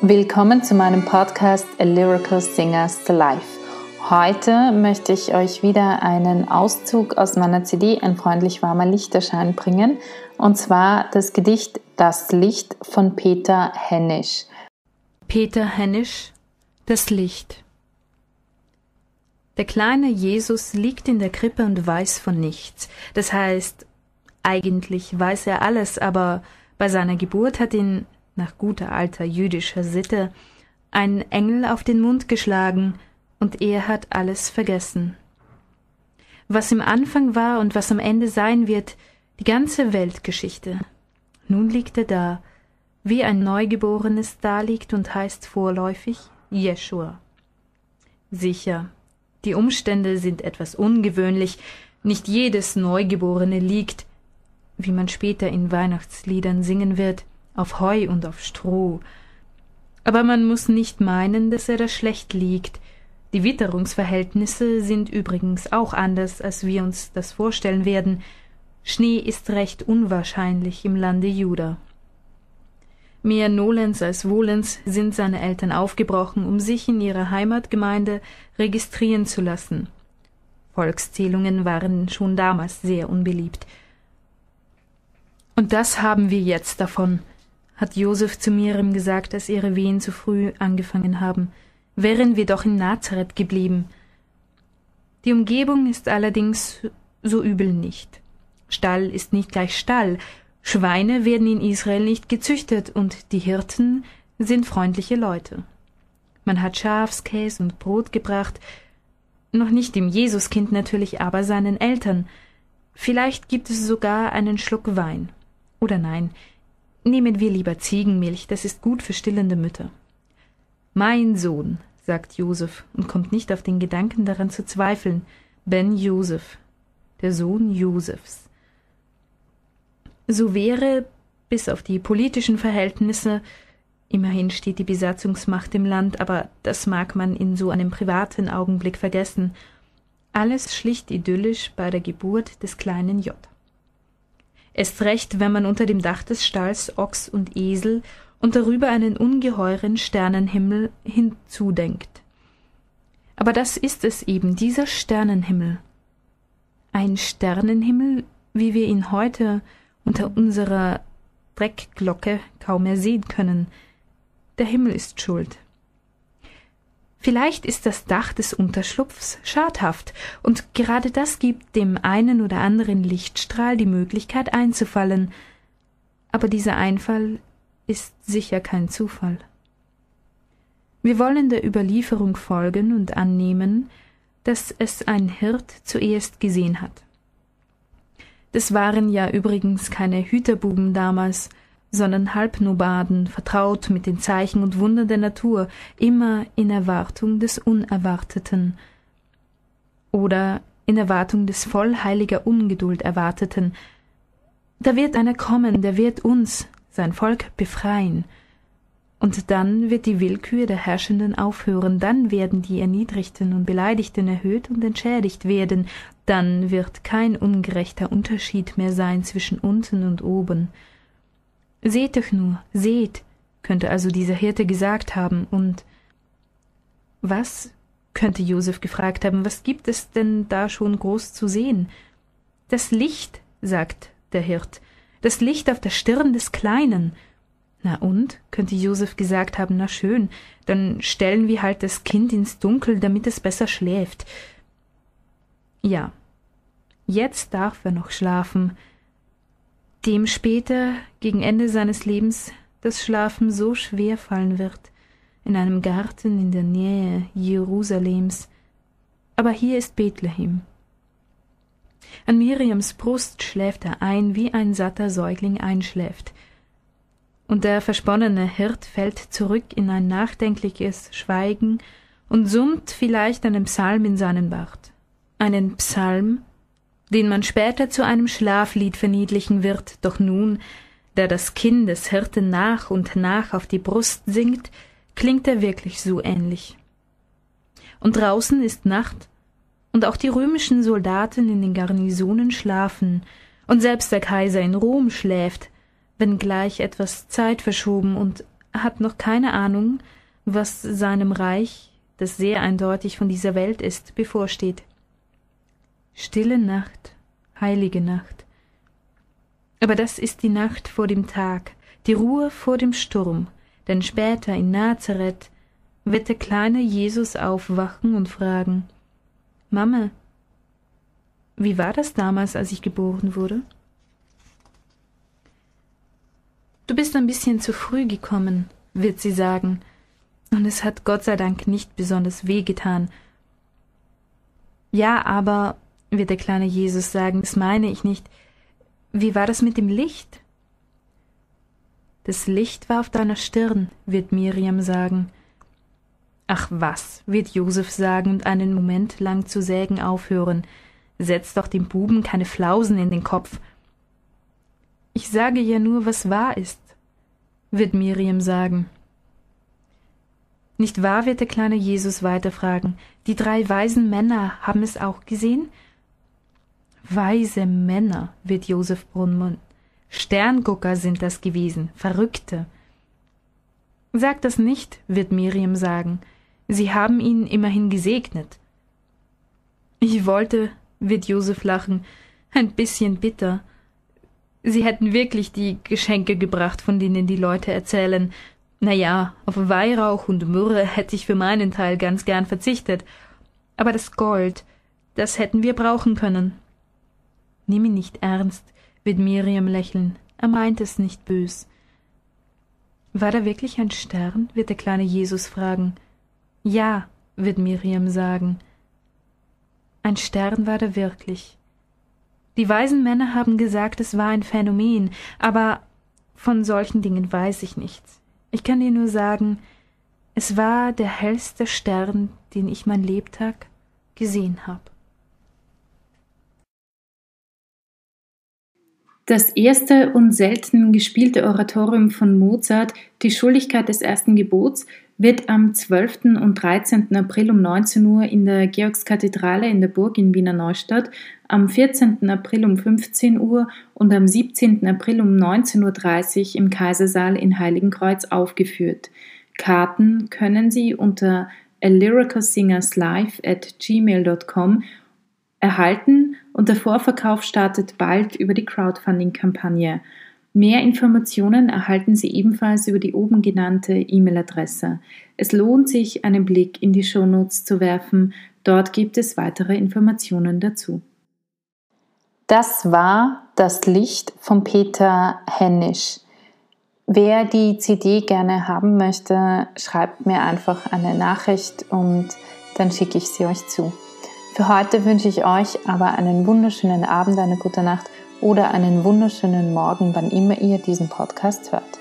Willkommen zu meinem Podcast A Lyrical Singers Life. Heute möchte ich euch wieder einen Auszug aus meiner CD Ein freundlich warmer Lichterschein bringen, und zwar das Gedicht Das Licht von Peter Hennisch. Peter Hennisch Das Licht Der kleine Jesus liegt in der Krippe und weiß von nichts. Das heißt, eigentlich weiß er alles, aber bei seiner Geburt hat ihn nach guter alter jüdischer Sitte, ein Engel auf den Mund geschlagen, und er hat alles vergessen. Was im Anfang war und was am Ende sein wird, die ganze Weltgeschichte. Nun liegt er da, wie ein Neugeborenes daliegt und heißt vorläufig Jeschua. Sicher, die Umstände sind etwas ungewöhnlich, nicht jedes Neugeborene liegt, wie man später in Weihnachtsliedern singen wird, auf Heu und auf Stroh. Aber man muss nicht meinen, dass er da schlecht liegt. Die Witterungsverhältnisse sind übrigens auch anders, als wir uns das vorstellen werden. Schnee ist recht unwahrscheinlich im Lande Juda. Mehr nolens als wohlens sind seine Eltern aufgebrochen, um sich in ihrer Heimatgemeinde registrieren zu lassen. Volkszählungen waren schon damals sehr unbeliebt. Und das haben wir jetzt davon, hat Josef zu Miriam gesagt, als ihre Wehen zu früh angefangen haben. Wären wir doch in Nazareth geblieben. Die Umgebung ist allerdings so übel nicht. Stall ist nicht gleich Stall. Schweine werden in Israel nicht gezüchtet und die Hirten sind freundliche Leute. Man hat Schafskäse und Brot gebracht, noch nicht dem Jesuskind natürlich, aber seinen Eltern. Vielleicht gibt es sogar einen Schluck Wein. Oder nein, Nehmen wir lieber Ziegenmilch, das ist gut für stillende Mütter. Mein Sohn, sagt Josef und kommt nicht auf den Gedanken daran zu zweifeln, Ben Josef, der Sohn Josefs. So wäre, bis auf die politischen Verhältnisse, immerhin steht die Besatzungsmacht im Land, aber das mag man in so einem privaten Augenblick vergessen, alles schlicht idyllisch bei der Geburt des kleinen J. Erst recht, wenn man unter dem Dach des Stalls Ochs und Esel und darüber einen ungeheuren Sternenhimmel hinzudenkt. Aber das ist es eben, dieser Sternenhimmel. Ein Sternenhimmel, wie wir ihn heute unter unserer Dreckglocke kaum mehr sehen können. Der Himmel ist schuld. Vielleicht ist das Dach des Unterschlupfs schadhaft, und gerade das gibt dem einen oder anderen Lichtstrahl die Möglichkeit einzufallen. Aber dieser Einfall ist sicher kein Zufall. Wir wollen der Überlieferung folgen und annehmen, dass es ein Hirt zuerst gesehen hat. Das waren ja übrigens keine Hüterbuben damals, sondern Halbnomaden, vertraut mit den Zeichen und Wundern der Natur, immer in Erwartung des Unerwarteten oder in Erwartung des voll heiliger Ungeduld Erwarteten. Da wird einer kommen, der wird uns, sein Volk, befreien. Und dann wird die Willkür der Herrschenden aufhören, dann werden die Erniedrigten und Beleidigten erhöht und entschädigt werden, dann wird kein ungerechter Unterschied mehr sein zwischen unten und oben, Seht doch nur, seht, könnte also dieser Hirte gesagt haben, und was, könnte Josef gefragt haben, was gibt es denn da schon groß zu sehen? Das Licht, sagt der Hirt, das Licht auf der Stirn des Kleinen. Na und? könnte Josef gesagt haben, na schön, dann stellen wir halt das Kind ins Dunkel, damit es besser schläft. Ja, jetzt darf er noch schlafen, dem später, gegen Ende seines Lebens, das Schlafen so schwer fallen wird, in einem Garten in der Nähe Jerusalems. Aber hier ist Bethlehem. An Miriams Brust schläft er ein, wie ein satter Säugling einschläft. Und der versponnene Hirt fällt zurück in ein nachdenkliches Schweigen und summt vielleicht einen Psalm in seinen Bart. Einen Psalm, den man später zu einem Schlaflied verniedlichen wird, doch nun, da das Kind des Hirten nach und nach auf die Brust singt, klingt er wirklich so ähnlich. Und draußen ist Nacht, und auch die römischen Soldaten in den Garnisonen schlafen, und selbst der Kaiser in Rom schläft, wenngleich etwas Zeit verschoben und hat noch keine Ahnung, was seinem Reich, das sehr eindeutig von dieser Welt ist, bevorsteht. Stille Nacht, heilige Nacht. Aber das ist die Nacht vor dem Tag, die Ruhe vor dem Sturm, denn später in Nazareth wird der kleine Jesus aufwachen und fragen Mama, wie war das damals, als ich geboren wurde? Du bist ein bisschen zu früh gekommen, wird sie sagen, und es hat Gott sei Dank nicht besonders weh getan. Ja, aber, wird der kleine Jesus sagen, das meine ich nicht. Wie war das mit dem Licht? Das Licht war auf deiner Stirn, wird Miriam sagen. Ach was, wird Josef sagen und einen Moment lang zu sägen aufhören. Setz doch dem Buben keine Flausen in den Kopf. Ich sage ja nur, was wahr ist, wird Miriam sagen. Nicht wahr, wird der kleine Jesus weiterfragen. Die drei weisen Männer haben es auch gesehen? Weise Männer, wird Josef brummen. Sterngucker sind das gewesen, Verrückte. Sag das nicht, wird Miriam sagen. Sie haben ihn immerhin gesegnet. Ich wollte, wird Josef lachen, ein bisschen bitter. Sie hätten wirklich die Geschenke gebracht, von denen die Leute erzählen. Na ja, auf Weihrauch und Myrrhe hätte ich für meinen Teil ganz gern verzichtet. Aber das Gold, das hätten wir brauchen können. Nimm ihn nicht ernst, wird Miriam lächeln. Er meint es nicht bös. War da wirklich ein Stern? wird der kleine Jesus fragen. Ja, wird Miriam sagen. Ein Stern war da wirklich. Die weisen Männer haben gesagt, es war ein Phänomen, aber von solchen Dingen weiß ich nichts. Ich kann dir nur sagen, es war der hellste Stern, den ich mein Lebtag gesehen habe. Das erste und selten gespielte Oratorium von Mozart, Die Schuldigkeit des ersten Gebots, wird am 12. und 13. April um 19 Uhr in der Georgskathedrale in der Burg in Wiener Neustadt, am 14. April um 15 Uhr und am 17. April um 19.30 Uhr im Kaisersaal in Heiligenkreuz aufgeführt. Karten können Sie unter alyricalsingerslive at gmail.com erhalten und der Vorverkauf startet bald über die Crowdfunding-Kampagne. Mehr Informationen erhalten Sie ebenfalls über die oben genannte E-Mail-Adresse. Es lohnt sich, einen Blick in die Shownotes zu werfen. Dort gibt es weitere Informationen dazu. Das war das Licht von Peter Hennisch. Wer die CD gerne haben möchte, schreibt mir einfach eine Nachricht und dann schicke ich sie euch zu. Für heute wünsche ich euch aber einen wunderschönen Abend, eine gute Nacht oder einen wunderschönen Morgen, wann immer ihr diesen Podcast hört.